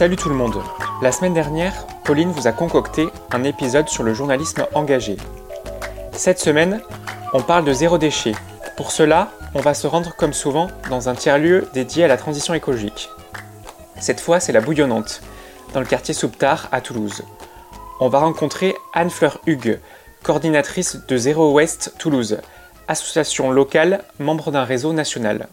Salut tout le monde La semaine dernière, Pauline vous a concocté un épisode sur le journalisme engagé. Cette semaine, on parle de zéro déchet. Pour cela, on va se rendre comme souvent dans un tiers-lieu dédié à la transition écologique. Cette fois, c'est la Bouillonnante, dans le quartier Souptard à Toulouse. On va rencontrer Anne-Fleur Hugues, coordinatrice de Zéro Ouest Toulouse, association locale membre d'un réseau national.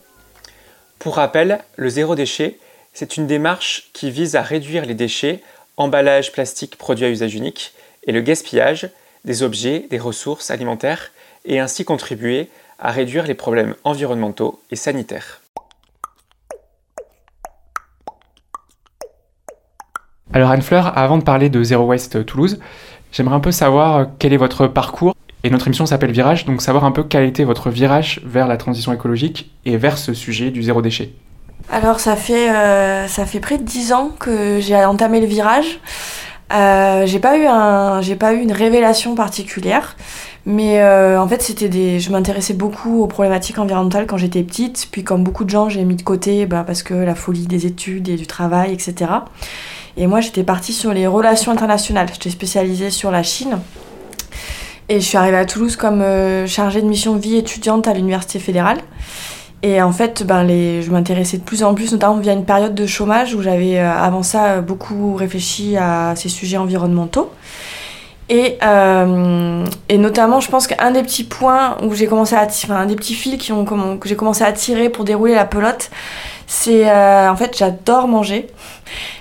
Pour rappel, le zéro déchet, c'est une démarche qui vise à réduire les déchets, emballages, plastiques, produits à usage unique et le gaspillage des objets, des ressources alimentaires et ainsi contribuer à réduire les problèmes environnementaux et sanitaires. Alors Anne-Fleur, avant de parler de Zero Waste Toulouse, j'aimerais un peu savoir quel est votre parcours? Et notre émission s'appelle Virage, donc savoir un peu quel a été votre virage vers la transition écologique et vers ce sujet du zéro déchet. Alors ça fait, euh, ça fait près de 10 ans que j'ai entamé le virage. Euh, j'ai pas eu une révélation particulière, mais euh, en fait c'était des, je m'intéressais beaucoup aux problématiques environnementales quand j'étais petite. Puis comme beaucoup de gens, j'ai mis de côté bah, parce que la folie des études et du travail, etc. Et moi j'étais partie sur les relations internationales. J'étais spécialisée sur la Chine. Et je suis arrivée à Toulouse comme chargée de mission vie étudiante à l'université fédérale. Et en fait, ben, les, je m'intéressais de plus en plus, notamment via une période de chômage où j'avais euh, avant ça beaucoup réfléchi à ces sujets environnementaux. Et, euh, et notamment, je pense qu'un des petits points où j'ai commencé à enfin, un des petits fils qui ont, que j'ai commencé à tirer pour dérouler la pelote, c'est euh, en fait, j'adore manger.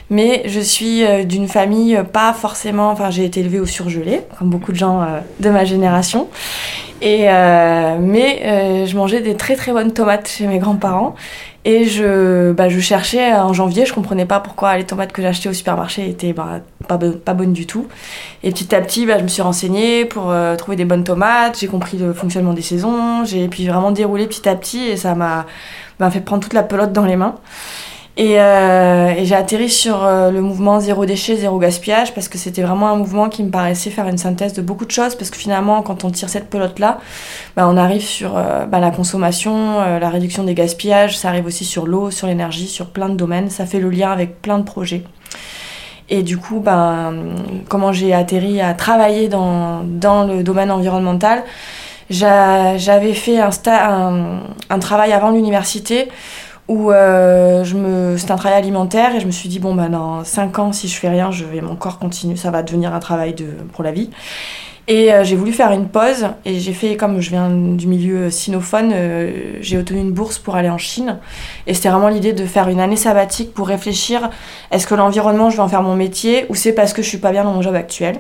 Mais je suis euh, d'une famille pas forcément. Enfin, j'ai été élevée au surgelé, comme beaucoup de gens euh, de ma génération. Et, euh, mais euh, je mangeais des très très bonnes tomates chez mes grands-parents. Et je, bah, cherchais en janvier, je comprenais pas pourquoi les tomates que j'achetais au supermarché étaient bah, pas, bo- pas bonnes du tout. Et petit à petit, bah, je me suis renseignée pour euh, trouver des bonnes tomates, j'ai compris le fonctionnement des saisons, j'ai puis vraiment déroulé petit à petit et ça m'a fait prendre toute la pelote dans les mains. Et, euh, et j'ai atterri sur euh, le mouvement zéro déchet, zéro gaspillage, parce que c'était vraiment un mouvement qui me paraissait faire une synthèse de beaucoup de choses, parce que finalement, quand on tire cette pelote-là, bah, on arrive sur euh, bah, la consommation, euh, la réduction des gaspillages, ça arrive aussi sur l'eau, sur l'énergie, sur plein de domaines, ça fait le lien avec plein de projets. Et du coup, ben, comment j'ai atterri à travailler dans, dans le domaine environnemental, j'a- j'avais fait un, sta- un, un travail avant l'université où euh, c'était un travail alimentaire et je me suis dit bon bah dans 5 ans si je fais rien je vais mon corps continue ça va devenir un travail de pour la vie et euh, j'ai voulu faire une pause et j'ai fait comme je viens du milieu sinophone euh, j'ai obtenu une bourse pour aller en Chine et c'était vraiment l'idée de faire une année sabbatique pour réfléchir est-ce que l'environnement je vais en faire mon métier ou c'est parce que je suis pas bien dans mon job actuel?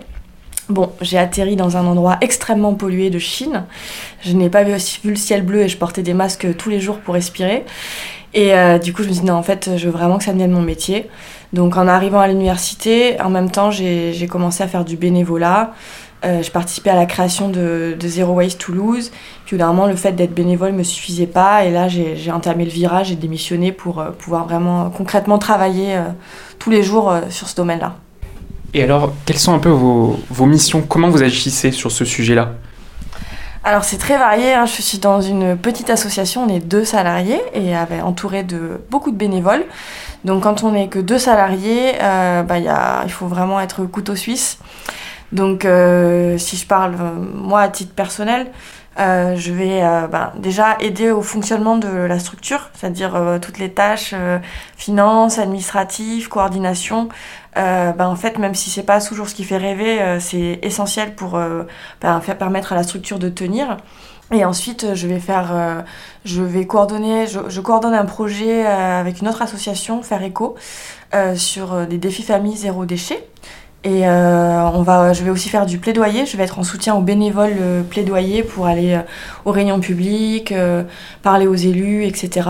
Bon, j'ai atterri dans un endroit extrêmement pollué de Chine. Je n'ai pas vu, vu le ciel bleu et je portais des masques tous les jours pour respirer. Et euh, du coup, je me suis dit, non, en fait, je veux vraiment que ça devienne mon métier. Donc, en arrivant à l'université, en même temps, j'ai commencé à faire du bénévolat. Euh, je participais à la création de, de Zero Waste Toulouse. Puis, au d'un moment, le fait d'être bénévole ne me suffisait pas. Et là, j'ai entamé le virage et démissionné pour euh, pouvoir vraiment concrètement travailler euh, tous les jours sur ce domaine-là. Et alors, quelles sont un peu vos missions? Comment vous agissez sur ce sujet-là? Alors c'est très varié, hein. je suis dans une petite association, on est deux salariés et entouré de beaucoup de bénévoles. Donc quand on n'est que deux salariés, euh, bah, il faut vraiment être couteau suisse. Donc euh, si je parle euh, moi à titre personnel, euh, je vais euh, bah, déjà aider au fonctionnement de la structure, c'est-à-dire euh, toutes les tâches, euh, finances, administratives, coordination. Euh, bah, en fait, même si c'est pas toujours ce qui fait rêver, c'est essentiel pour bah, faire permettre à la structure de tenir. Et ensuite, je vais faire, je vais coordonner, je, je coordonne un projet avec une autre association, Faire Éco, sur des défis famille zéro déchet. Et va, je vais aussi faire du plaidoyer. Je vais être en soutien aux bénévoles plaidoyer pour aller aux réunions publiques, parler aux élus, etc.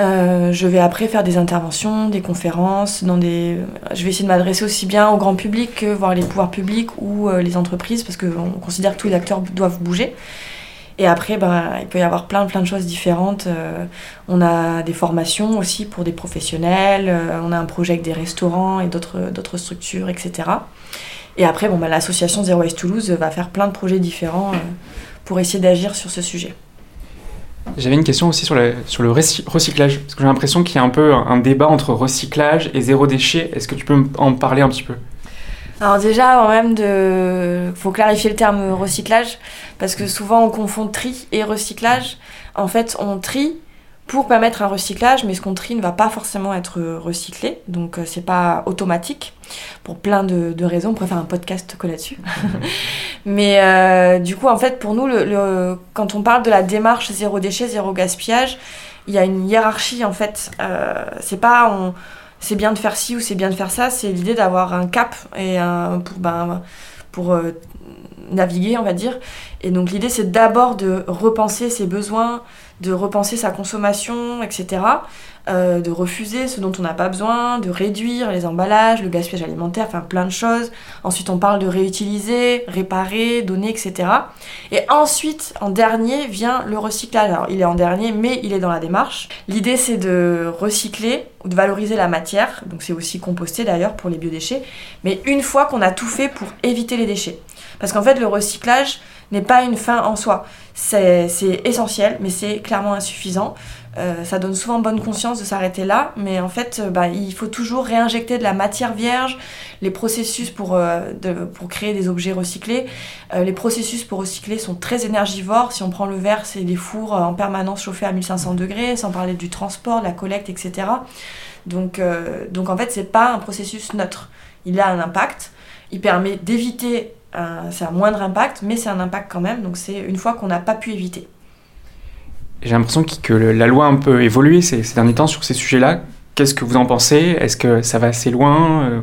Euh, je vais après faire des interventions, des conférences, je vais essayer de m'adresser aussi bien au grand public que voir les pouvoirs publics ou euh, les entreprises parce qu'on considère que tous les acteurs doivent bouger. Et après, ben, il peut y avoir plein, plein de choses différentes. Euh, on a des formations aussi pour des professionnels, on a un projet avec des restaurants et d'autres structures, etc. Et après, bon, ben, l'association Zero Waste Toulouse va faire plein de projets différents pour essayer d'agir sur ce sujet. J'avais une question aussi sur, sur le recyclage, parce que j'ai l'impression qu'il y a un peu un débat entre recyclage et zéro déchet. Est-ce que tu peux en parler un petit peu? Alors déjà, avant même de... faut clarifier le terme recyclage, parce que souvent on confond tri et recyclage. En fait, on trie pour permettre un recyclage, mais ce qu'on trie ne va pas forcément être recyclé, donc euh, c'est pas automatique pour plein de, raisons. On pourrait faire un podcast que là-dessus. mais euh, du coup, en fait, pour nous, le, quand on parle de la démarche zéro déchet, zéro gaspillage, il y a une hiérarchie en fait. Euh, c'est pas on, c'est bien de faire ci ou c'est bien de faire ça, c'est l'idée d'avoir un cap et un, pour ben, pour naviguer, on va dire. Et donc l'idée, c'est d'abord de repenser ses besoins, de repenser sa consommation, etc. Euh, de refuser ce dont on n'a pas besoin, de réduire les emballages, le gaspillage alimentaire, enfin plein de choses. Ensuite, on parle de réutiliser, réparer, donner, etc. Et ensuite, en dernier, vient le recyclage. Alors, il est en dernier, mais il est dans la démarche. L'idée, c'est de recycler ou de valoriser la matière. Donc, c'est aussi composté d'ailleurs pour les biodéchets. Mais une fois qu'on a tout fait pour éviter les déchets. Parce qu'en fait, le recyclage n'est pas une fin en soi. C'est essentiel, mais c'est clairement insuffisant. Euh, ça donne souvent bonne conscience de s'arrêter là, mais en fait, euh, bah, il faut toujours réinjecter de la matière vierge, les processus pour, euh, pour créer des objets recyclés. les processus pour recycler sont très énergivores. Si on prend le verre, c'est des fours en permanence chauffés à 1500 degrés, sans parler du transport, de la collecte, etc. Donc, donc en fait, c'est pas un processus neutre. Il a un impact. Il permet d'éviter c'est un moindre impact, mais c'est un impact quand même, donc c'est une fois qu'on n'a pas pu éviter. J'ai l'impression que, la loi a un peu évolué ces, derniers temps sur ces sujets-là. Qu'est-ce que vous en pensez? Est-ce que ça va assez loin? Euh?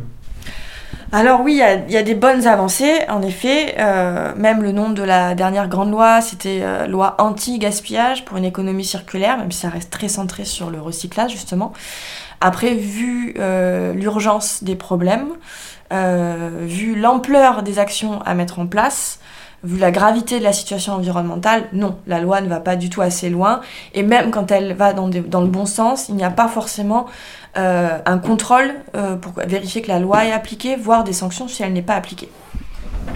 Alors oui, il y, a des bonnes avancées, en effet. Euh, même le nom de la dernière grande loi, c'était euh, loi anti-gaspillage pour une économie circulaire, même si ça reste très centré sur le recyclage, justement. Après, vu l'urgence des problèmes, euh, vu l'ampleur des actions à mettre en place, vu la gravité de la situation environnementale, non, la loi ne va pas du tout assez loin. Et même quand elle va dans, le bon sens, il n'y a pas forcément euh, un contrôle euh, pour vérifier que la loi est appliquée, voire des sanctions si elle n'est pas appliquée.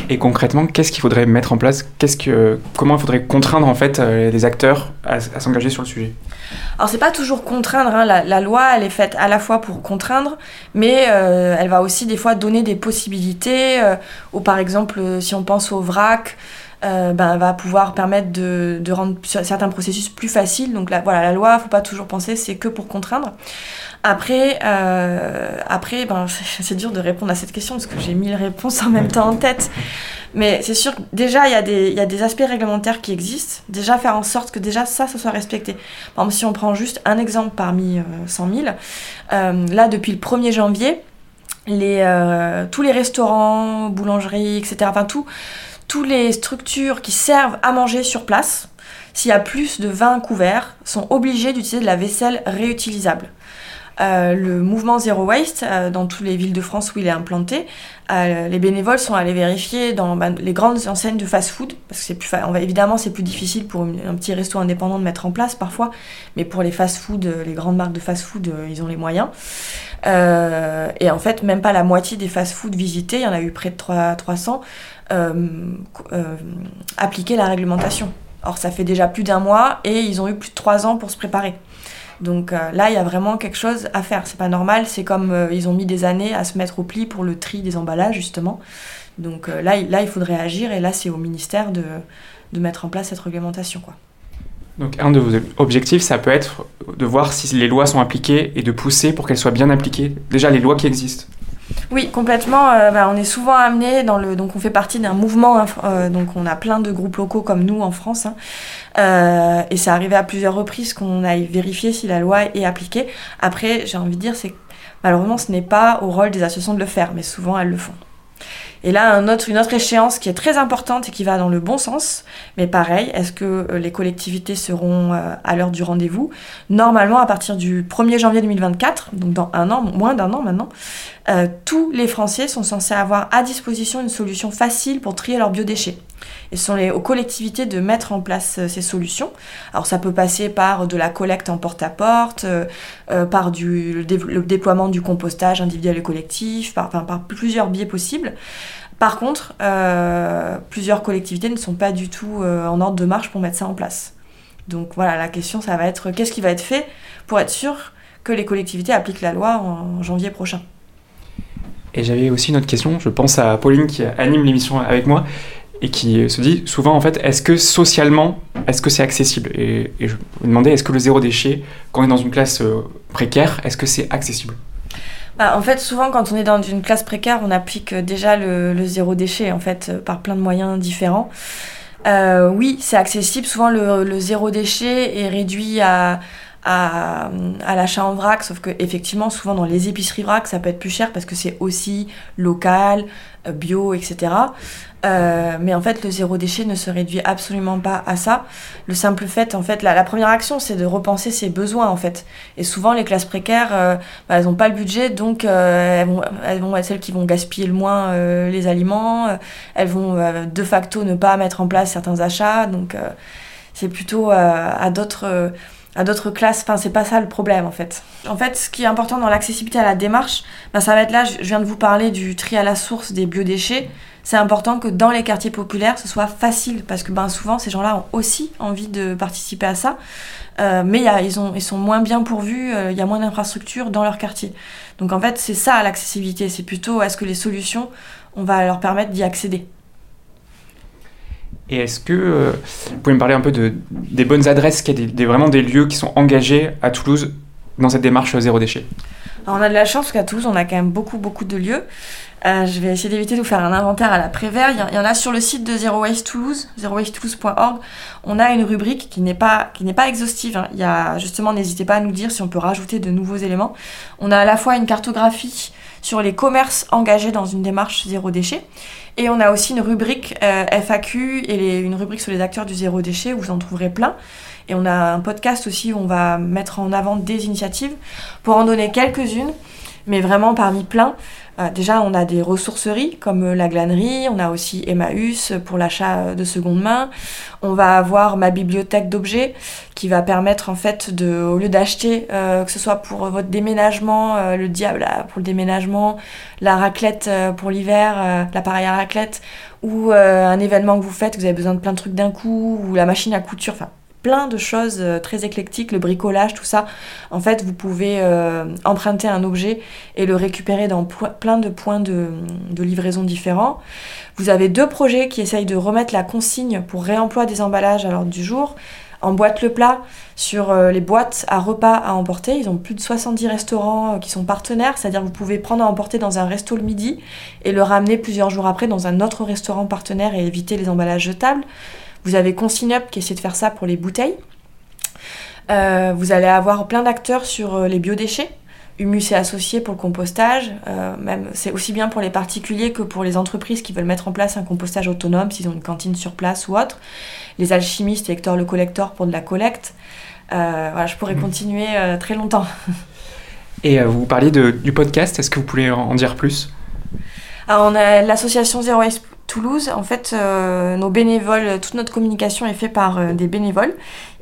Et concrètement, qu'est-ce qu'il faudrait mettre en place? Qu'est-ce que, Comment il faudrait contraindre en fait les acteurs à s'engager sur le sujet? Alors c'est pas toujours contraindre, hein. la, loi elle est faite à la fois pour contraindre, mais euh, elle va aussi des fois donner des possibilités, euh, ou par exemple euh, si on pense au vrac, ben, elle va pouvoir permettre de, rendre certains processus plus faciles. Donc la, voilà, la loi, faut pas toujours penser c'est que pour contraindre. Après, après ben, c'est dur de répondre à cette question parce que j'ai mille réponses en même temps en tête. Mais c'est sûr que déjà, il y, y a des aspects réglementaires qui existent. Déjà, faire en sorte que déjà ça, ça soit respecté. Par exemple, si on prend juste un exemple parmi 100 000, euh, là, depuis le 1er janvier, euh, tous les restaurants, boulangeries, etc., enfin, tout, toutes les structures qui servent à manger sur place, s'il y a plus de 20 couverts, sont obligés d'utiliser de la vaisselle réutilisable. Euh, le mouvement Zero Waste, euh, dans toutes les villes de France où il est implanté, euh, les bénévoles sont allés vérifier dans ben, les grandes enseignes de fast-food, parce que c'est plus, on évidemment c'est plus difficile pour un petit resto indépendant de mettre en place parfois, mais pour les fast-food, les grandes marques de fast-food, ils ont les moyens. et en fait, même pas la moitié des fast-food visités, il y en a eu près de 3, 300, appliquer la réglementation. Or, ça fait déjà plus d'un mois et ils ont eu plus de 3 ans pour se préparer. Donc euh, là, il y a vraiment quelque chose à faire. C'est pas normal. C'est comme euh, ils ont mis des années à se mettre au pli pour le tri des emballages, justement. Donc euh, là, là, il faudrait agir. Et là, c'est au ministère de, de, mettre en place cette réglementation. Quoi. Donc un de vos objectifs, ça peut être de voir si les lois sont appliquées et de pousser pour qu'elles soient bien appliquées. Déjà, les lois qui existent. Oui, complètement. Euh, bah, on est souvent amené dans le. Donc, on fait partie d'un mouvement. Hein, euh, donc, on a plein de groupes locaux comme nous en France. Hein. Euh, et c'est arrivé à plusieurs reprises qu'on aille vérifier si la loi est appliquée. Après, j'ai envie de dire, c'est malheureusement, ce n'est pas au rôle des associations de le faire, mais souvent elles le font. Et là, une autre échéance qui est très importante et qui va dans le bon sens, mais pareil, est-ce que les collectivités seront à l'heure du rendez-vous? Normalement, à partir du 1er janvier 2024, donc dans un an, moins d'un an maintenant, euh, tous les Français sont censés avoir à disposition une solution facile pour trier leurs biodéchets. Et ce sont les, aux collectivités de mettre en place ces solutions. Alors ça peut passer par de la collecte en porte-à-porte, par du, le, déploiement du compostage individuel et collectif, par, enfin, par plusieurs biais possibles. Par contre, euh, plusieurs collectivités ne sont pas du tout euh, en ordre de marche pour mettre ça en place. Donc voilà, la question, ça va être qu'est-ce qui va être fait pour être sûr que les collectivités appliquent la loi en janvier prochain? Et j'avais aussi une autre question, je pense à Pauline qui anime l'émission avec moi et qui se dit souvent en fait, est-ce que socialement, est-ce que c'est accessible? Et, je me demandais, est-ce que le zéro déchet, quand on est dans une classe euh, précaire, est-ce que c'est accessible? Bah, en fait, souvent, quand on est dans une classe précaire, on applique euh, déjà le, zéro déchet, en fait, euh, par plein de moyens différents. Oui, c'est accessible. Souvent, le, zéro déchet est réduit à, à, à l'achat en vrac, sauf que effectivement, souvent dans les épiceries vrac, ça peut être plus cher parce que c'est aussi local, bio, etc. Euh, mais en fait, le zéro déchet ne se réduit absolument pas à ça. Le simple fait, en fait, la, la première action, c'est de repenser ses besoins, en fait. Et souvent, les classes précaires, euh, bah, elles n'ont pas le budget, donc euh, elles, vont, elles vont être celles qui vont gaspiller le moins les aliments. elles vont de facto ne pas mettre en place certains achats. Donc, c'est plutôt à d'autres à d'autres classes. Enfin, c'est pas ça le problème en fait. En fait, ce qui est important dans l'accessibilité à la démarche, bah, ça va être là, je viens de vous parler du tri à la source des biodéchets c'est important que dans les quartiers populaires, ce soit facile, parce que ben, souvent, ces gens-là ont aussi envie de participer à ça, euh, mais y a, ils, ont, ils sont moins bien pourvus, euh, il y a moins d'infrastructures dans leur quartier. Donc en fait, c'est ça l'accessibilité, c'est plutôt est-ce que les solutions, on va leur permettre d'y accéder? Et est-ce que euh, vous pouvez me parler un peu de, des bonnes adresses, qu'il y a des, vraiment des lieux qui sont engagés à Toulouse dans cette démarche zéro déchet? On a de la chance qu'à Toulouse, on a quand même beaucoup, beaucoup de lieux. Euh, je vais essayer d'éviter de vous faire un inventaire à la Prévert. Il y, en a sur le site de Zero Waste Toulouse, zerowastetoulouse.org. On a une rubrique qui n'est pas, pas exhaustive. Hein. Il y a, justement, n'hésitez pas à nous dire si on peut rajouter de nouveaux éléments. On a à la fois une cartographie sur les commerces engagés dans une démarche zéro déchet. Et on a aussi une rubrique euh, FAQ et une rubrique sur les acteurs du zéro déchet où vous en trouverez plein. Et on a un podcast aussi où on va mettre en avant des initiatives pour en donner quelques-unes, mais vraiment parmi plein. Euh, déjà, on a des ressourceries comme euh, la glanerie, on a aussi Emmaüs pour l'achat euh, de seconde main. On va avoir ma bibliothèque d'objets qui va permettre en fait de, au lieu d'acheter, que ce soit pour votre déménagement, le diable pour le déménagement, la raclette pour l'hiver, l'appareil à raclette, ou un événement que vous faites, vous avez besoin de plein de trucs d'un coup, ou la machine à couture, enfin plein de choses euh, très éclectiques, le bricolage, tout ça. En fait, vous pouvez euh, emprunter un objet et le récupérer dans plein de points de, livraison différents. Vous avez deux projets qui essayent de remettre la consigne pour réemploi des emballages à l'ordre du jour. En boîte le plat, sur euh, les boîtes à repas à emporter, ils ont plus de 70 restaurants qui sont partenaires, c'est-à-dire vous pouvez prendre à emporter dans un resto le midi et le ramener plusieurs jours après dans un autre restaurant partenaire et éviter les emballages jetables. Vous avez Consignup qui essaie de faire ça pour les bouteilles. Euh, vous allez avoir plein d'acteurs sur euh, les biodéchets. Humus et associés pour le compostage. Euh, même c'est aussi bien pour les particuliers que pour les entreprises qui veulent mettre en place un compostage autonome s'ils ont une cantine sur place ou autre. Les alchimistes et Hector le collector pour de la collecte. voilà, je pourrais mmh. continuer très longtemps. Et vous parliez de, du podcast, est-ce que vous pouvez en dire plus? Alors on a l'association Zero Waste Toulouse, en fait, euh, nos bénévoles, toute notre communication est faite par euh, des bénévoles.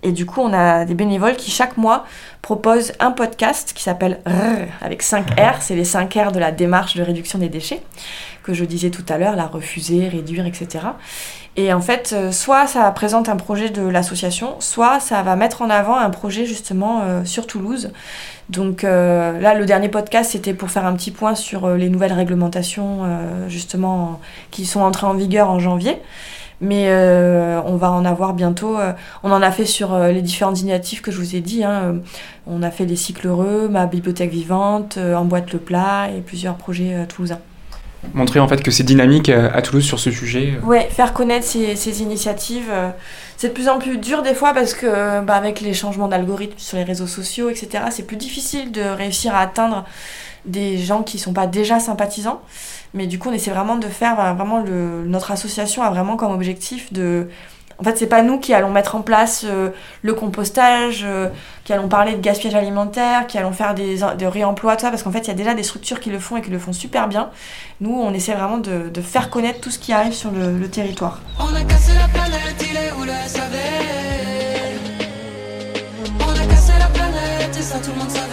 Et du coup, on a des bénévoles qui, chaque mois, proposent un podcast qui s'appelle R, avec 5 R. C'est les 5 R de la démarche de réduction des déchets, que je disais tout à l'heure, la refuser, réduire, etc. Et en fait, euh, soit ça présente un projet de l'association, soit ça va mettre en avant un projet justement sur Toulouse. Donc euh, là, le dernier podcast, c'était pour faire un petit point sur euh, les nouvelles réglementations, euh, justement, qui sont entrées en vigueur en janvier. Mais on va en avoir bientôt. on en a fait sur les différentes initiatives que je vous ai dit. Hein. on a fait des cycles heureux, ma bibliothèque vivante, emboîte le plat et plusieurs projets toulousains montrer en fait que c'est dynamique à Toulouse sur ce sujet. Ouais, faire connaître ces, ces initiatives. C'est de plus en plus dur des fois parce que bah, avec les changements d'algorithmes sur les réseaux sociaux, etc., c'est plus difficile de réussir à atteindre des gens qui sont pas déjà sympathisants. Mais du coup, on essaie vraiment de faire vraiment le, notre association a vraiment comme objectif de en fait, c'est pas nous qui allons mettre en place euh, le compostage, euh, qui allons parler de gaspillage alimentaire, qui allons faire des, de réemploi, tout ça, parce qu'en fait, il y a déjà des structures qui le font et qui le font super bien. Nous, on essaie vraiment de, de faire connaître tout ce qui arrive sur le, territoire. On a cassé la planète, il est où le SAV On a cassé la planète et ça tout le monde savait.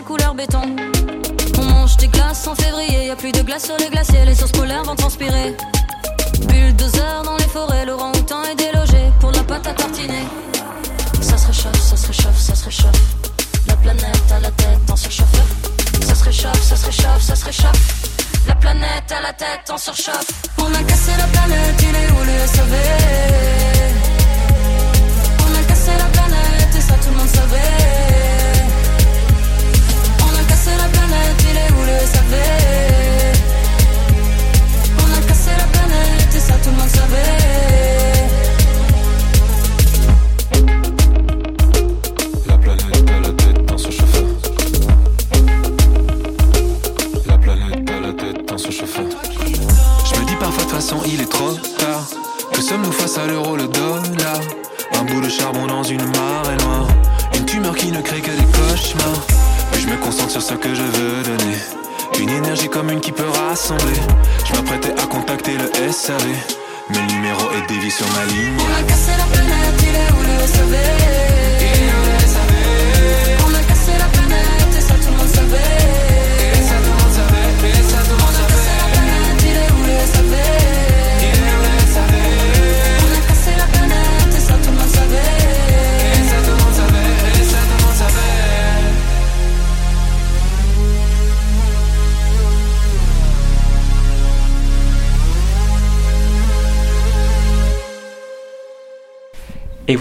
couleur béton. On mange des glaces en février. Y a plus de glace sur les glaciers. Les sources polaires vont transpirer. Bulldozer dans les forêts. Laurent Houtan est délogé pour la pâte à tartiner. Ça se réchauffe, ça se réchauffe, ça se réchauffe. La planète à la tête en surchauffeur. Ça se réchauffe, ça se réchauffe, ça se réchauffe. La planète à la tête en surchauffe. On a cassé la planète, il est où le SAV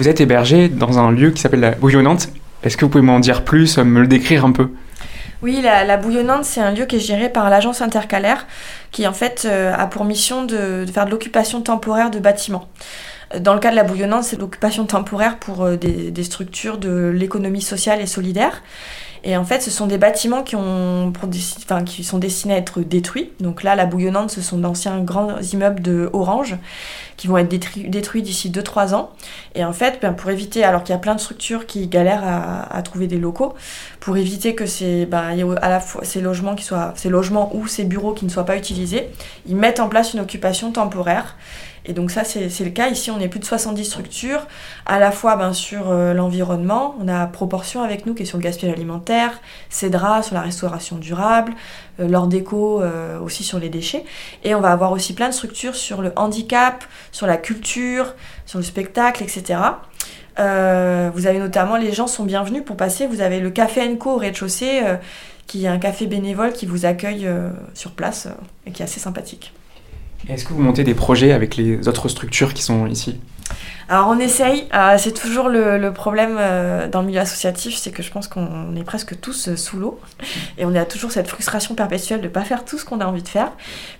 vous êtes hébergé dans un lieu qui s'appelle la Bouillonnante. Est-ce que vous pouvez m'en dire plus, me le décrire un peu? Oui, la, Bouillonnante, c'est un lieu qui est géré par l'agence intercalaire, qui en fait euh, a pour mission de, faire de l'occupation temporaire de bâtiments. Dans le cas de la Bouillonnante, c'est l'occupation temporaire pour euh, des structures de l'économie sociale et solidaire. Et en fait, ce sont des bâtiments qui, ont, sont destinés à être détruits. Donc là, la Bouillonnante, ce sont d'anciens grands immeubles de Orange qui vont être détruits, d'ici 2-3 ans. Et en fait, ben, pour éviter, alors qu'il y a plein de structures qui galèrent à, trouver des locaux, pour éviter que ces, logements, ces logements ou ces bureaux qui ne soient pas utilisés, ils mettent en place une occupation temporaire. Et donc ça, c'est le cas. Ici, on est plus de 70 structures, à la fois ben, sur euh, l'environnement, on a Proportion avec nous qui est sur le gaspillage alimentaire, Cédra sur la restauration durable, euh, L'Or Déco euh, aussi sur les déchets. Et on va avoir aussi plein de structures sur le handicap, sur la culture, sur le spectacle, etc. Euh, vous avez notamment, les gens sont bienvenus pour passer, vous avez le Café Enco au rez-de-chaussée, qui est un café bénévole qui vous accueille sur place et qui est assez sympathique. Est-ce que vous montez des projets avec les autres structures qui sont ici? Alors on essaye, euh, c'est toujours le, problème euh, dans le milieu associatif, c'est que je pense qu'on est presque tous euh, sous l'eau et on a toujours cette frustration perpétuelle de ne pas faire tout ce qu'on a envie de faire.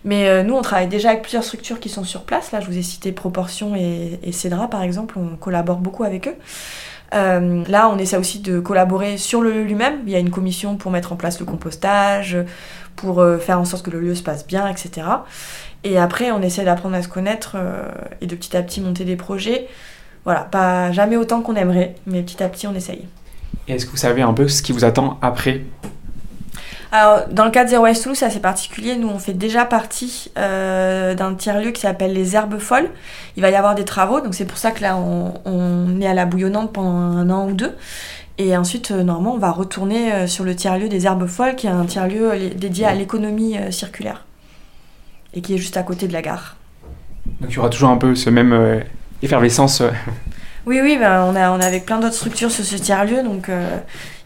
Mais nous on travaille déjà avec plusieurs structures qui sont sur place, là je vous ai cité Proportion et, Cédra par exemple, on collabore beaucoup avec eux. Là, on essaie aussi de collaborer sur le lieu lui-même. Il y a une commission pour mettre en place le compostage, pour faire en sorte que le lieu se passe bien, etc. Et après, on essaie d'apprendre à se connaître euh, et de petit à petit monter des projets. Voilà, pas jamais autant qu'on aimerait, mais petit à petit, on essaye. Et est-ce que vous savez un peu ce qui vous attend après? Alors, dans le cas de Zero Waste Toulouse, c'est assez particulier. Nous, on fait déjà partie euh, d'un tiers-lieu qui s'appelle les Herbes Folles. Il va y avoir des travaux, donc c'est pour ça que là, on, on est à la bouillonnante pendant un an ou deux. Et ensuite, euh, normalement, on va retourner sur le tiers-lieu des Herbes Folles, qui est un tiers-lieu dédié à l'économie euh, circulaire. Et qui est juste à côté de la gare. Donc il y aura toujours un peu ce même euh, effervescence. euh. Oui, oui, ben, on, a, on est avec plein d'autres structures sur ce tiers-lieu, donc euh,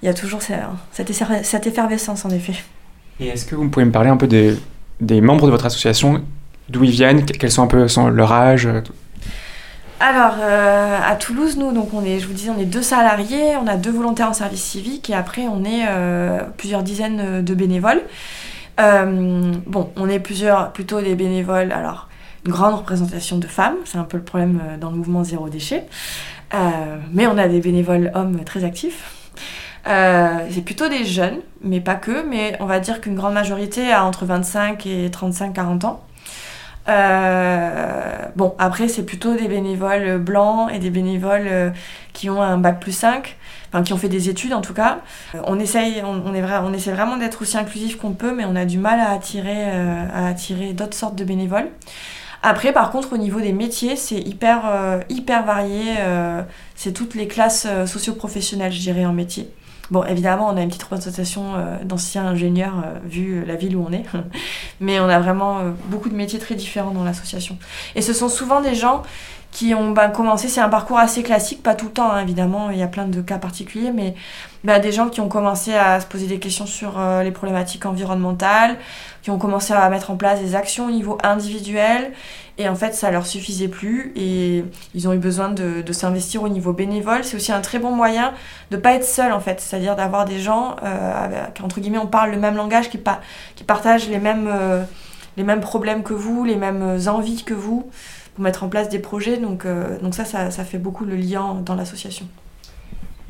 il y a toujours ce- cette, cette effervescence, en effet. Et est-ce que vous pouvez me parler un peu des, des membres de votre association? D'où ils viennent? Que- Quels sont un peu sont leur âge Alors, euh, à Toulouse, nous, donc on est, je vous disais, on est deux salariés, on a deux volontaires en service civique, et après, on est euh, plusieurs dizaines de bénévoles. Euh, bon, on est plusieurs, plutôt des bénévoles, alors, une grande représentation de femmes, c'est un peu le problème euh, dans le mouvement Zéro Déchet, Euh, mais on a des bénévoles hommes très actifs. C'est plutôt des jeunes, mais pas que, mais on va dire qu'une grande majorité a entre 25 et 35-40 ans. Bon, après, c'est plutôt des bénévoles blancs et des bénévoles qui ont un bac plus 5, enfin qui ont fait des études en tout cas. Euh, on, essaye, on, est on essaie vraiment d'être aussi inclusif qu'on peut, mais on a du mal à attirer, euh, attirer d'autres sortes de bénévoles. Après, par contre, au niveau des métiers, c'est hyper, euh, hyper varié. c'est toutes les classes socio-professionnelles, je dirais, en métier. Bon, évidemment, on a une petite représentation d'anciens ingénieurs, vu la ville où on est. Mais on a vraiment beaucoup de métiers très différents dans l'association. Et ce sont souvent des gens qui ont ben, commencé, c'est un parcours assez classique, pas tout le temps, hein, évidemment, il y a plein de cas particuliers, mais ben, des gens qui ont commencé à se poser des questions sur euh, les problématiques environnementales, qui ont commencé à mettre en place des actions au niveau individuel, et en fait, ça leur suffisait plus, et ils ont eu besoin de, de s'investir au niveau bénévole. C'est aussi un très bon moyen de pas être seul, en fait, c'est-à-dire d'avoir des gens, euh, avec, entre guillemets, on parle le même langage, qui, pa- qui partagent les mêmes, euh, les mêmes problèmes que vous, les mêmes envies que vous, pour mettre en place des projets. Donc, euh, donc ça, ça, ça fait beaucoup le lien dans l'association.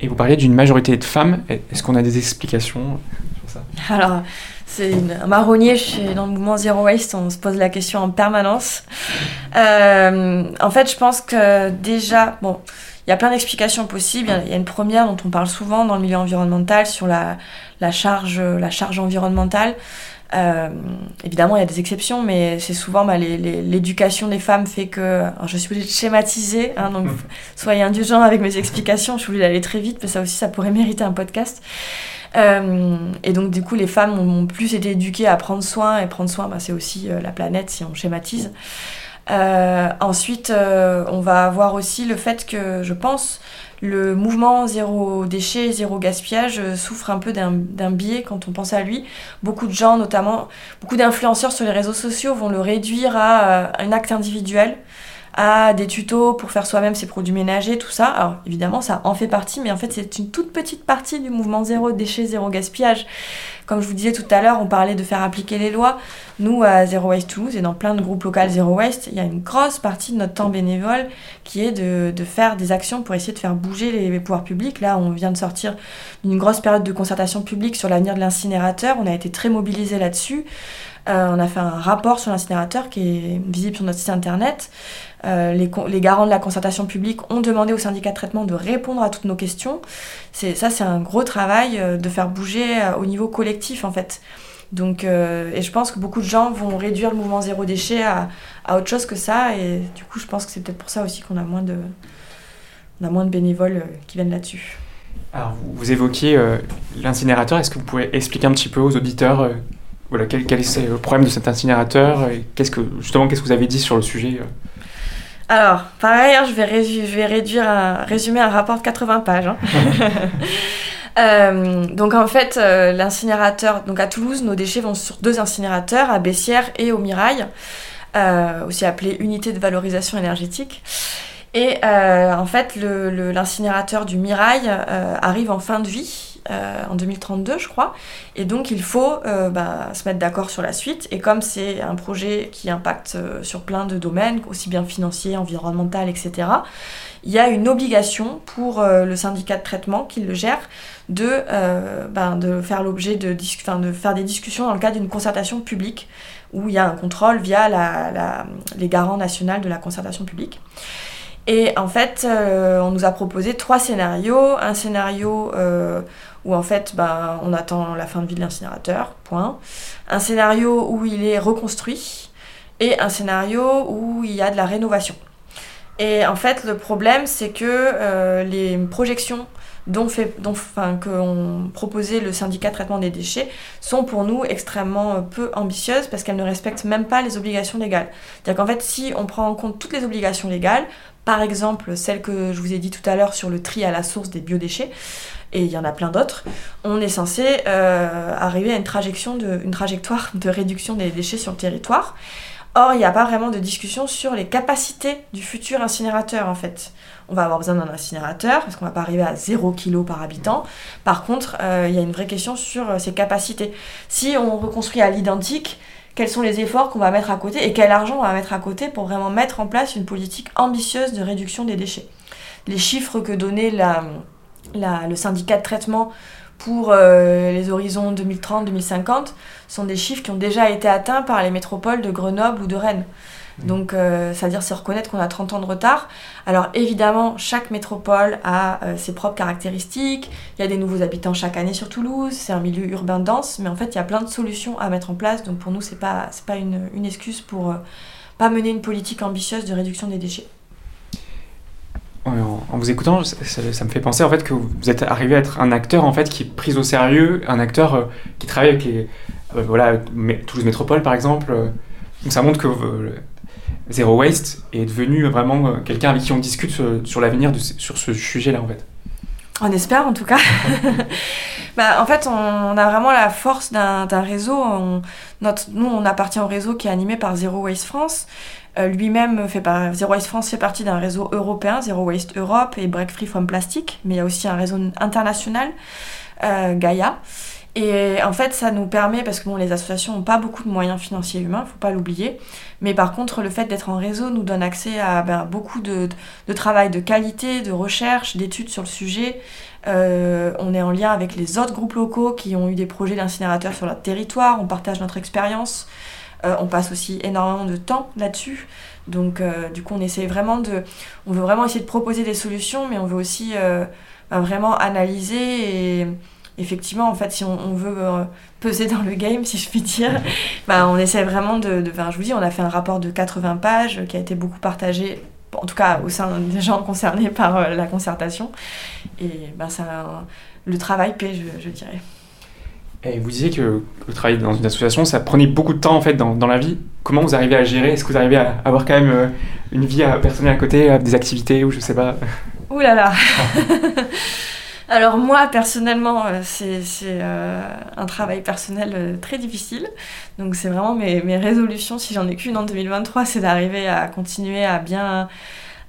Et vous parliez d'une majorité de femmes. Est-ce qu'on a des explications sur ça? Alors, c'est un marronnier chez, dans le mouvement Zero Waste, on se pose la question en permanence. Euh, en fait, je pense que déjà, bon, il y a plein d'explications possibles. Il y a- une première dont on parle souvent dans le milieu environnemental sur la, la, charge, la charge environnementale. Euh, évidemment, il y a des exceptions, mais c'est souvent bah, l'éducation des femmes fait que. alors, je suis obligée de schématiser, hein, donc soyez indulgents avec mes explications. Je suis obligée d'aller très vite, mais ça aussi, ça pourrait mériter un podcast. Euh, et donc, du coup, les femmes ont, ont plus été éduquées à prendre soin, et prendre soin, bah, c'est aussi euh, la planète si on schématise. Euh, ensuite, euh, on va avoir aussi le fait que, je pense, le mouvement zéro déchet, zéro gaspillage euh, souffre un peu d'un biais quand on pense à lui. Beaucoup de gens, notamment beaucoup d'influenceurs sur les réseaux sociaux, vont le réduire à euh, un acte individuel, à des tutos pour faire soi-même ses produits ménagers, tout ça. Alors évidemment, ça en fait partie, mais en fait, c'est une toute petite partie du mouvement zéro déchet, zéro gaspillage. Comme je vous disais tout à l'heure, on parlait de faire appliquer les lois. Nous, à Zero Waste Toulouse et dans plein de groupes locaux Zero Waste, il y a une grosse partie de notre temps bénévole qui est de, de faire des actions pour essayer de faire bouger les pouvoirs publics. Là, on vient de sortir d'une grosse période de concertation publique sur l'avenir de l'incinérateur. On a été très mobilisés là-dessus. Euh, on a fait un rapport sur l'incinérateur qui est visible sur notre site internet. Euh, les, garants de la concertation publique ont demandé au syndicat de traitement de répondre à toutes nos questions. Ça, c'est un gros travail euh, de faire bouger au niveau collectif, en fait. Donc, et je pense que beaucoup de gens vont réduire le mouvement zéro déchet à, autre chose que ça. Et du coup, je pense que c'est peut-être pour ça aussi qu'on a moins de, bénévoles qui viennent là-dessus. Alors, vous, évoquiez l'incinérateur. Est-ce que vous pouvez expliquer un petit peu aux auditeurs voilà, quel, quel est le problème de cet incinérateur et qu'est-ce que, Justement, qu'est-ce que vous avez dit sur le sujet euh? Alors, pareil, hein, je, vais résu- je vais réduire un, résumer un rapport de 80 pages. hein. Euh, donc en fait, euh, l'incinérateur, donc à Toulouse, nos déchets vont sur deux incinérateurs, à Bessières et au Mirail, euh, aussi appelé unité de valorisation énergétique. Et en fait, le- le- l'incinérateur du Mirail arrive en fin de vie, euh, en 2032 je crois, et donc il faut euh, bah, se mettre d'accord sur la suite. Et comme c'est un projet qui impacte euh, sur plein de domaines, aussi bien financier, environnemental, etc., il y a une obligation pour le syndicat de traitement qui le gère de, de faire l'objet de, de faire des discussions dans le cadre d'une concertation publique où il y a un contrôle via la- les garants nationaux de la concertation publique. Et en fait, on nous a proposé trois scénarios. Un scénario où en fait ben, on attend la fin de vie de l'incinérateur, point. Un scénario où il est reconstruit et un scénario où il y a de la rénovation. Et en fait, le problème, c'est que euh, les projections dont, fait, dont enfin, qu'ont proposé le syndicat de traitement des déchets sont pour nous extrêmement euh, peu ambitieuses parce qu'elles ne respectent même pas les obligations légales. C'est-à-dire qu'en fait, si on prend en compte toutes les obligations légales, par exemple celle que je vous ai dit tout à l'heure sur le tri à la source des biodéchets, et il y en a plein d'autres, on est censé euh, arriver à une, trajectoire de réduction des déchets sur le territoire. Or, il n'y a pas vraiment de discussion sur les capacités du futur incinérateur en fait. On va avoir besoin d'un incinérateur parce qu'on va pas arriver à 0 kg par habitant. Par contre, euh, il y a une vraie question sur euh, ses capacités. Si on reconstruit à l'identique, quels sont les efforts qu'on va mettre à côté et quel argent on va mettre à côté pour vraiment mettre en place une politique ambitieuse de réduction des déchets. Les chiffres que donnait la, le syndicat de traitement pour euh, les horizons 2030-2050 sont des chiffres qui ont déjà été atteints par les métropoles de Grenoble ou de Rennes. Donc, euh, c'est-à-dire se reconnaître qu'on a 30 ans de retard. Alors, évidemment, chaque métropole a euh, ses propres caractéristiques. Il y a des nouveaux habitants chaque année sur Toulouse. C'est un milieu urbain dense, mais en fait, il y a plein de solutions à mettre en place. Donc, pour nous, c'est pas, c'est pas une, une excuse pour euh, pas mener une politique ambitieuse de réduction des déchets. En, vous écoutant, ça, ça- ça me fait penser en fait que vous êtes arrivé à être un acteur en fait qui est pris au sérieux, un acteur euh, qui travaille avec les euh, voilà Toulouse Métropole par exemple. donc ça montre que Zero Waste est devenu vraiment euh, quelqu'un avec qui on discute sur, sur l'avenir sur ce sujet-là en fait. On espère en tout cas. bah, en fait, on, a vraiment la force d'un d'un réseau. On- notre, nous, on appartient au réseau qui est animé par Zero Waste France. Euh, Lui-même fait par Zero Waste France fait partie d'un réseau européen, Zero Waste Europe et Break Free from Plastic, mais il y a aussi un réseau international, euh, Gaia. Et en fait, ça nous permet, parce que bon, les associations n'ont pas beaucoup de moyens financiers et humains, faut pas l'oublier. Mais par contre, le fait d'être en réseau nous donne accès à ben, beaucoup de, de travail de qualité, de recherche, d'études sur le sujet. Euh, on est en lien avec les autres groupes locaux qui ont eu des projets d'incinérateurs sur leur territoire. On partage notre expérience. Euh, on passe aussi énormément de temps là-dessus. Donc, euh, du coup, on essaie vraiment de. On veut vraiment essayer de proposer des solutions, mais on veut aussi euh, ben, vraiment analyser et. Effectivement, en fait, si on, on veut euh, peser dans le game, si je puis dire, ben, on essaie vraiment de, de- enfin, je vous dis, on a fait un rapport de 80 pages qui a été beaucoup partagé, en tout cas au sein des gens concernés par euh, la concertation. Et ben, ça, le travail paie, je, je dirais. Et vous disiez que le travail dans une association, ça prenait beaucoup de temps en fait dans, dans la vie. Comment vous arrivez à gérer? Est-ce que vous arrivez à avoir quand même euh, une vie euh, personnelle à côté, des activités ou je sais pas? Ouh là là Alors moi, personnellement, euh, c'est euh, un travail personnel euh, très difficile. Donc c'est vraiment mes, mes résolutions, si j'en ai qu'une en 2023, c'est d'arriver à continuer à bien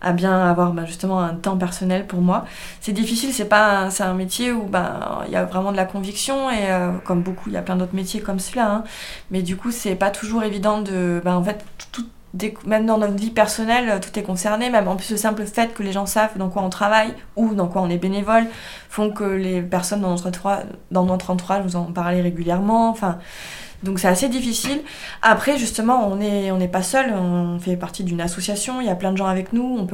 à bien avoir ben, justement un temps personnel pour moi. C'est difficile, c'est pas c'est un métier où ben il y a vraiment de la conviction et euh, comme beaucoup, il y a plein d'autres métiers comme celui-là. hein. Mais du coup, c'est pas toujours évident de ben en fait tout même dans notre vie personnelle, euh, tout est concerné, même en plus le simple fait que les gens savent dans quoi on travaille ou dans quoi on est bénévole font que les personnes dans notre entourage, dans notre nous en parlent régulièrement. Enfin, donc c'est assez difficile. Après, justement, on n'est on pas seul, on fait partie d'une association, il y a plein de gens avec nous.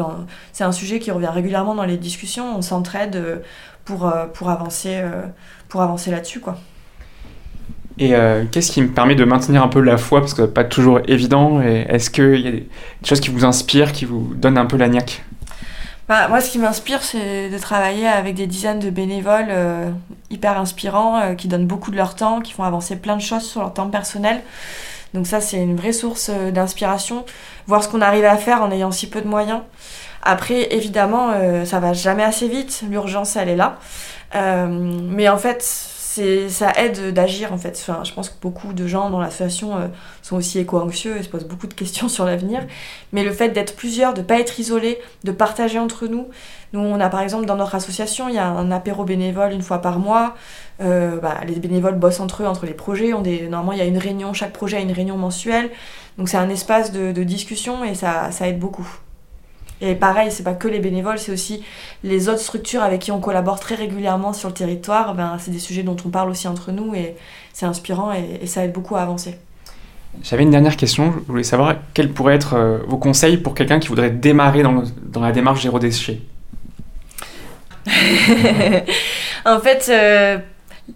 C'est un sujet qui revient régulièrement dans les discussions, on s'entraide euh, pour, euh, pour avancer, pour avancer là-dessus. quoi. Et euh, qu'est-ce qui me permet de maintenir un peu la foi Parce que pas toujours évident. Est-ce qu'il y a des choses qui vous inspirent, qui vous donnent un peu la niaque? Bah, moi, ce qui m'inspire, c'est de travailler avec des dizaines de bénévoles euh, hyper inspirants, euh, qui donnent beaucoup de leur temps, qui font avancer plein de choses sur leur temps personnel. Donc ça, c'est une vraie source d'inspiration. Voir ce qu'on arrive à faire en ayant si peu de moyens. Après, évidemment, ça va jamais assez vite. L'urgence, elle est là. Mais en fait, c'est, ça aide d'agir, en fait. Enfin, je pense que beaucoup de gens dans l'association euh, sont aussi éco-anxieux et se posent beaucoup de questions sur l'avenir. Mais le fait d'être plusieurs, de ne pas être isolés, de partager entre nous. Nous, on a par exemple dans notre association, il y a un apéro bénévole une fois par mois. Euh, bah, les bénévoles bossent entre eux, entre les projets. On. Normalement, il y a une réunion, chaque projet a une réunion mensuelle. Donc c'est un espace de, discussion et ça aide beaucoup. Et pareil, c'est pas que les bénévoles, c'est aussi les autres structures avec qui on collabore très régulièrement sur le territoire. Ben, c'est des sujets dont on parle aussi entre nous et c'est inspirant et, et ça aide beaucoup à avancer. J'avais une dernière question. Je voulais savoir quels pourraient être euh, vos conseils pour quelqu'un qui voudrait démarrer dans, le- dans la démarche zéro déchet. en fait, euh,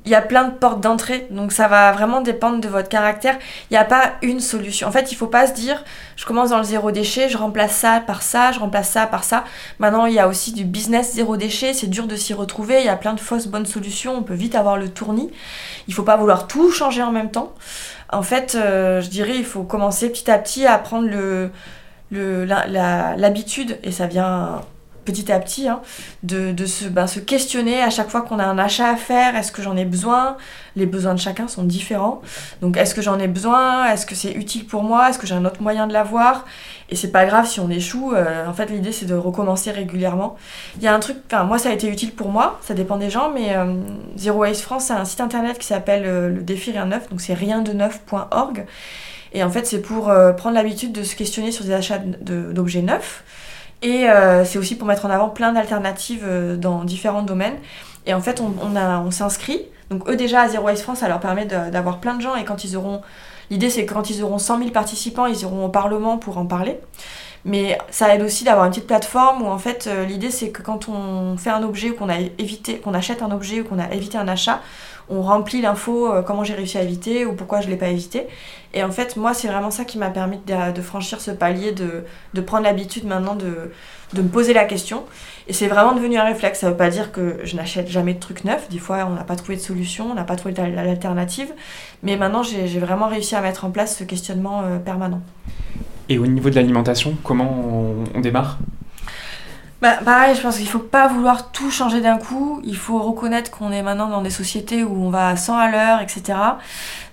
il y a plein de portes d'entrée, donc ça va vraiment dépendre de votre caractère. Il n'y a pas une solution. En fait, il faut pas se dire, je commence dans le zéro déchet, je remplace ça par ça, je remplace ça par ça. Maintenant, il y a aussi du business zéro déchet, c'est dur de s'y retrouver, il y a plein de fausses bonnes solutions, on peut vite avoir le tournis. Il faut pas vouloir tout changer en même temps. En fait, euh, je dirais, il faut commencer petit à petit à prendre l'habitude, et ça vient petit à petit, hein, de, ben, se questionner à chaque fois qu'on a un achat à faire, est-ce que j'en ai besoin? Les besoins de chacun sont différents. Donc est-ce que j'en ai besoin? Est-ce que c'est utile pour moi? Est-ce que j'ai un autre moyen de l'avoir? Et c'est pas grave si on échoue. euh, en fait, l'idée c'est de recommencer régulièrement. Il y a un truc, enfin moi ça a été utile pour moi, ça dépend des gens, mais euh, Zero Waste France, c'est un site internet qui s'appelle euh, le défi rien neuf, donc c'est rien de neuf.org. Et en fait, c'est pour prendre l'habitude de se questionner sur des achats d'objets neufs. Et euh, c'est aussi pour mettre en avant plein d'alternatives euh, dans différents domaines. Et en fait, on, s'inscrit. Donc eux déjà à Zero Waste France, ça leur permet d'avoir plein de gens. Et quand ils auront... L'idée c'est que quand ils auront 100 000 participants, ils iront au Parlement pour en parler. Mais ça aide aussi d'avoir une petite plateforme où en fait euh, l'idée c'est que quand on fait un objet ou qu'on a évité, qu'on achète un objet ou qu'on a évité un achat, on remplit l'info euh, comment j'ai réussi à éviter ou pourquoi je l'ai pas évité. Et en fait moi c'est vraiment ça qui m'a permis de, franchir ce palier, de, prendre l'habitude maintenant de, me poser la question. Et c'est vraiment devenu un réflexe. Ça veut pas dire que je n'achète jamais de trucs neufs. Des fois on n'a pas trouvé de solution, on n'a pas trouvé d'alternative. Mais maintenant j'ai j'ai vraiment réussi à mettre en place ce questionnement euh, permanent. Et au niveau de l'alimentation, comment on, on démarre? Bah, pareil, je pense qu'il faut pas vouloir tout changer d'un coup. Il faut reconnaître qu'on est maintenant dans des sociétés où on va à 100 à l'heure, etc.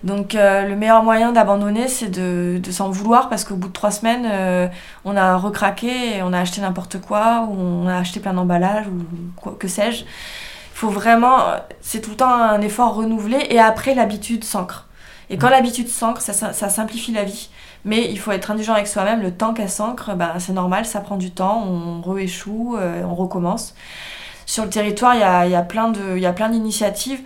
Donc euh, le meilleur moyen d'abandonner, c'est de, de s'en vouloir parce qu'au bout de trois semaines, euh, on a recraqué et on a acheté n'importe quoi ou on a acheté plein d'emballages ou quoi, que sais-je. Il faut vraiment, c'est tout le temps un effort renouvelé et après l'habitude s'ancre. Et quand l'habitude s'ancre, ça, ça, ça simplifie la vie. Mais il faut être indulgent avec soi-même. Le temps qu'elle s'ancre, ben, c'est normal, ça prend du temps. On rééchoue, euh, on recommence. Sur le territoire, il y a, y a plein d'initiatives.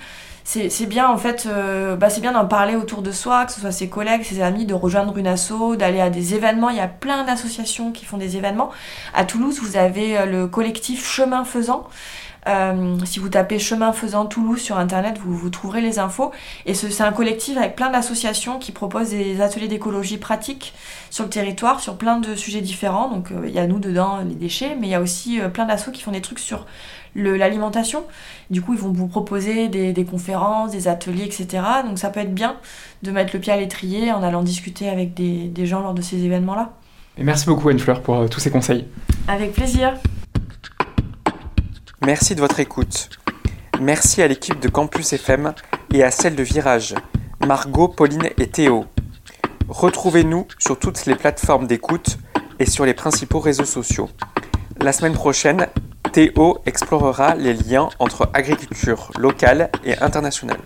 C'est c'est bien en fait, euh, bah, c'est bien d'en parler autour de soi, que ce soit ses collègues, ses amis, de rejoindre une asso, d'aller à des événements. Il y a plein d'associations qui font des événements. À Toulouse, vous avez euh, le collectif Chemin Faisant. Euh, si vous tapez Chemin Faisant Toulouse sur internet, vous, vous trouverez les infos. Et ce- c'est un collectif avec plein d'associations qui proposent des ateliers d'écologie pratique sur le territoire, sur plein de sujets différents. Donc euh, il y a nous dedans, les déchets, mais il y a aussi euh, plein d'assos qui font des trucs sur l'alimentation. Du coup, ils vont vous proposer des, des conférences, des ateliers, etc. Donc ça peut être bien de mettre le pied à l'étrier en allant discuter avec des, des gens lors de ces événements-là. Et merci beaucoup Anne-Fleur pour tous ces conseils. Avec plaisir. Merci de votre écoute. Merci à l'équipe de Campus FM et à celle de Virage, Margot, Pauline et Théo. Retrouvez-nous sur toutes les plateformes d'écoute et sur les principaux réseaux sociaux. La semaine prochaine, Théo explorera les liens entre agriculture locale et internationale.